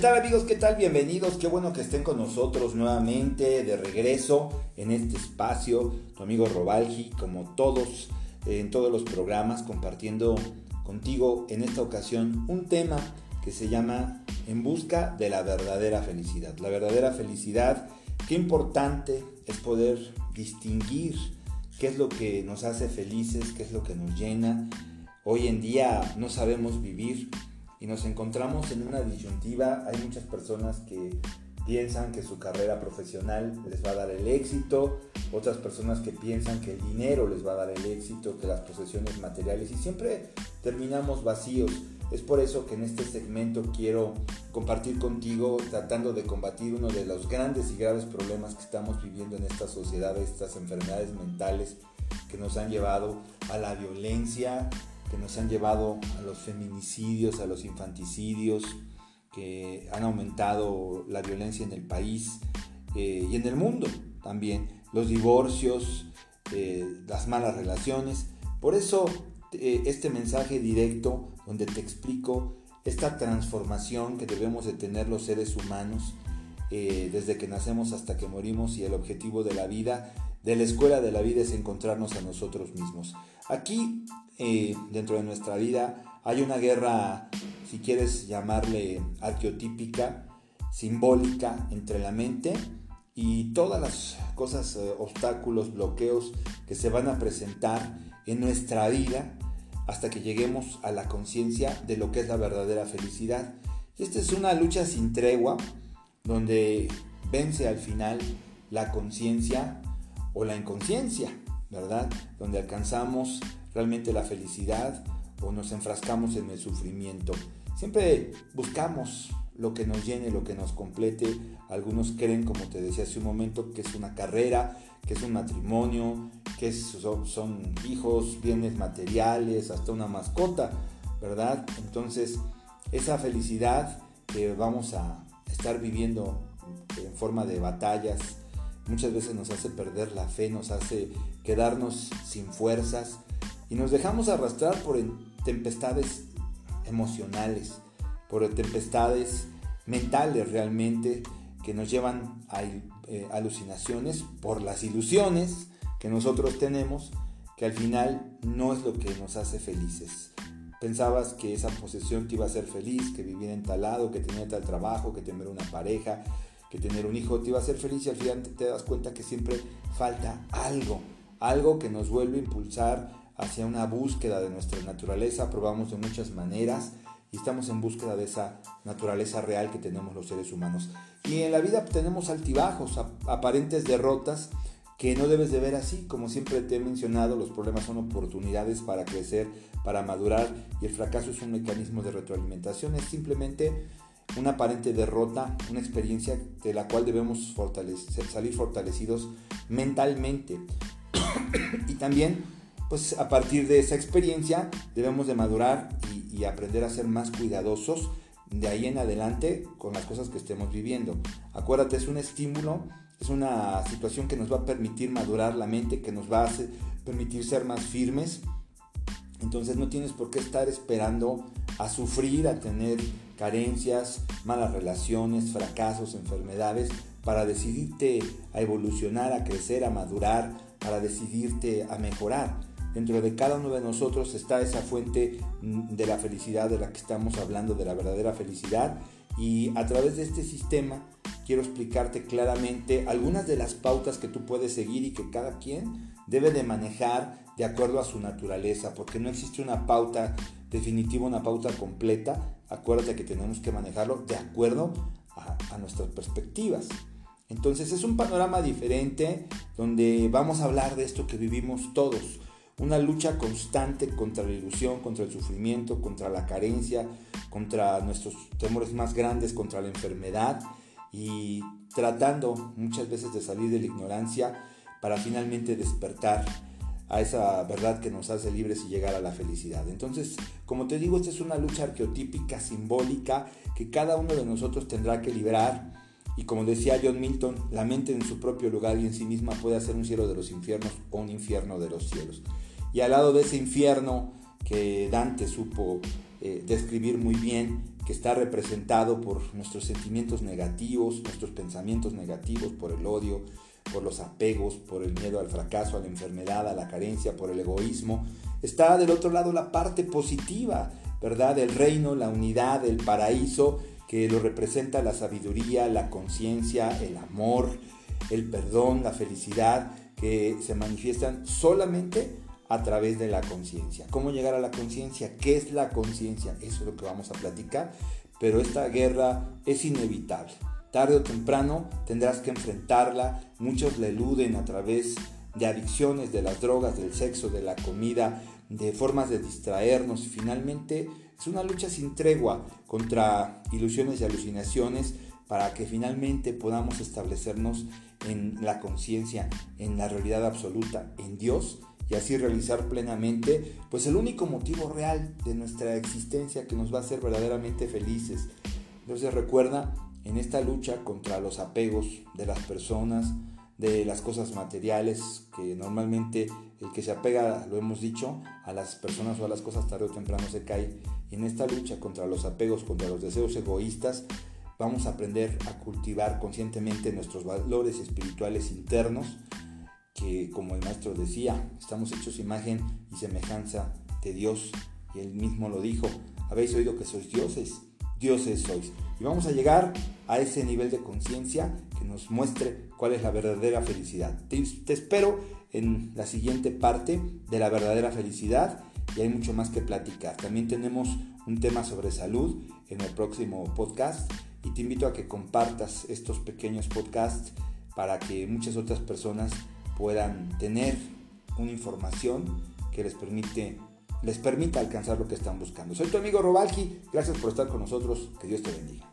tal amigos? ¿Qué tal? Bienvenidos. Qué bueno que estén con nosotros nuevamente de regreso en este espacio. Tu amigo Robalgi, como todos, en todos los programas, compartiendo contigo en esta ocasión un tema que se llama En busca de la verdadera felicidad. La verdadera felicidad, qué importante es poder distinguir qué es lo que nos hace felices, qué es lo que nos llena. Hoy en día no sabemos vivir y nos encontramos en una disyuntiva. Hay muchas personas que piensan que su carrera profesional les va a dar el éxito, otras personas que piensan que el dinero les va a dar el éxito, que las posesiones materiales y siempre terminamos vacíos. Es por eso que en este segmento quiero compartir contigo tratando de combatir uno de los grandes y graves problemas que estamos viviendo en esta sociedad, estas enfermedades mentales que nos han llevado a la violencia, que nos han llevado a los feminicidios, a los infanticidios, que han aumentado la violencia en el país eh, y en el mundo también, los divorcios, eh, las malas relaciones. Por eso eh, este mensaje directo donde te explico esta transformación que debemos de tener los seres humanos desde que nacemos hasta que morimos y el objetivo de la vida, de la escuela de la vida es encontrarnos a nosotros mismos. Aquí eh, dentro de nuestra vida. Hay una guerra, si quieres llamarle arqueotípica, simbólica entre la mente y todas las cosas, eh, obstáculos, bloqueos que se van a presentar en nuestra vida hasta que lleguemos a la conciencia de lo que es la verdadera felicidad. Esta es una lucha sin tregua donde vence al final la conciencia o la inconsciencia, ¿verdad? Donde alcanzamos realmente la felicidad o nos enfrascamos en el sufrimiento. Siempre buscamos lo que nos llene, lo que nos complete. Algunos creen, como te decía hace un momento, que es una carrera, que es un matrimonio, que son, son hijos, bienes materiales, hasta una mascota, ¿verdad? Entonces, esa felicidad que vamos a estar viviendo en forma de batallas, muchas veces nos hace perder la fe, nos hace quedarnos sin fuerzas, y nos dejamos arrastrar por tempestades emocionales, por tempestades mentales realmente que nos llevan a eh, alucinaciones, por las ilusiones que nosotros tenemos, que al final no es lo que nos hace felices. Pensabas que esa posesión te iba a hacer feliz, que vivir en tal lado, que tener tal trabajo, que tener una pareja, que tener un hijo te iba a hacer feliz y al final te das cuenta que siempre falta algo, algo que nos vuelve a impulsar hacia una búsqueda de nuestra naturaleza, probamos de muchas maneras y estamos en búsqueda de esa naturaleza real que tenemos los seres humanos. Y en la vida tenemos altibajos, aparentes derrotas que no debes de ver así, como siempre te he mencionado, los problemas son oportunidades para crecer, para madurar y el fracaso es un mecanismo de retroalimentación, es simplemente una aparente derrota, una experiencia de la cual debemos salir fortalecidos mentalmente. y también pues a partir de esa experiencia debemos de madurar y, aprender a ser más cuidadosos de ahí en adelante con las cosas que estemos viviendo. Acuérdate, es un estímulo, es una situación que nos va a permitir madurar la mente, que nos va a permitir ser más firmes. Entonces no tienes por qué estar esperando a sufrir, a tener carencias, malas relaciones, fracasos, enfermedades, para decidirte a evolucionar, a crecer, a madurar, para decidirte a mejorar. Dentro de cada uno de nosotros está esa fuente mm, de la felicidad de la que estamos hablando, de la verdadera felicidad. Y a través de este sistema quiero explicarte claramente algunas de las pautas que tú puedes seguir y que cada quien debe de manejar de acuerdo a su naturaleza, porque no existe una pauta definitiva, una pauta completa. Acuérdate que tenemos que manejarlo de acuerdo a, a nuestras perspectivas. Entonces es un panorama diferente donde vamos a hablar de esto que vivimos todos una lucha constante contra la ilusión, contra el sufrimiento, contra la carencia, contra nuestros temores más grandes, contra la enfermedad y tratando muchas veces de salir de la ignorancia para finalmente despertar a esa verdad que nos hace libres y llegar a la felicidad. Entonces, como te digo, esta es una lucha arqueotípica, simbólica, que cada uno de nosotros tendrá que liberar. Y como decía John Milton, la mente en su propio lugar y en sí misma puede hacer un cielo de los infiernos o un infierno de los cielos. Y al lado de ese infierno que Dante supo eh, describir muy bien, que está representado por nuestros sentimientos negativos, nuestros pensamientos negativos, por el odio, por los apegos, por el miedo al fracaso, a la enfermedad, a la carencia, por el egoísmo. Está del otro lado la parte positiva, ¿verdad? El reino, la unidad, el paraíso, que lo representa la sabiduría, la conciencia, el amor, el perdón, la felicidad, que se manifiestan solamente a través de la conciencia. ¿Cómo llegar a la conciencia? ¿Qué es la conciencia? Eso es lo que vamos a platicar. Pero esta guerra es inevitable. Tarde o temprano tendrás que enfrentarla. Muchos la eluden a través de adicciones, de las drogas, del sexo, de la comida, de formas de distraernos. Finalmente es una lucha sin tregua contra ilusiones y alucinaciones para que finalmente podamos establecernos en la conciencia, en la realidad absoluta, en Dios y así realizar plenamente pues el único motivo real de nuestra existencia que nos va a hacer verdaderamente felices. Entonces recuerda en esta lucha contra los apegos de las personas, de las cosas materiales, que normalmente el que se apega, lo hemos dicho, a las personas o a las cosas tarde o temprano se cae. En esta lucha contra los apegos, contra los deseos egoístas, vamos a aprender a cultivar conscientemente nuestros valores espirituales internos, que como el maestro decía, estamos hechos imagen y semejanza de Dios. Y él mismo lo dijo, habéis oído que sois dioses, dioses sois. Y vamos a llegar a ese nivel de conciencia que nos muestre cuál es la verdadera felicidad. Te, te, espero en la siguiente parte de la verdadera felicidad y hay mucho más que platicar. También tenemos un tema sobre salud en el próximo podcast y te invito a que compartas estos pequeños podcasts para que muchas otras personas puedan tener una información que les permite les permita alcanzar lo que están buscando. Soy tu amigo Robalki, gracias por estar con nosotros, que Dios te bendiga.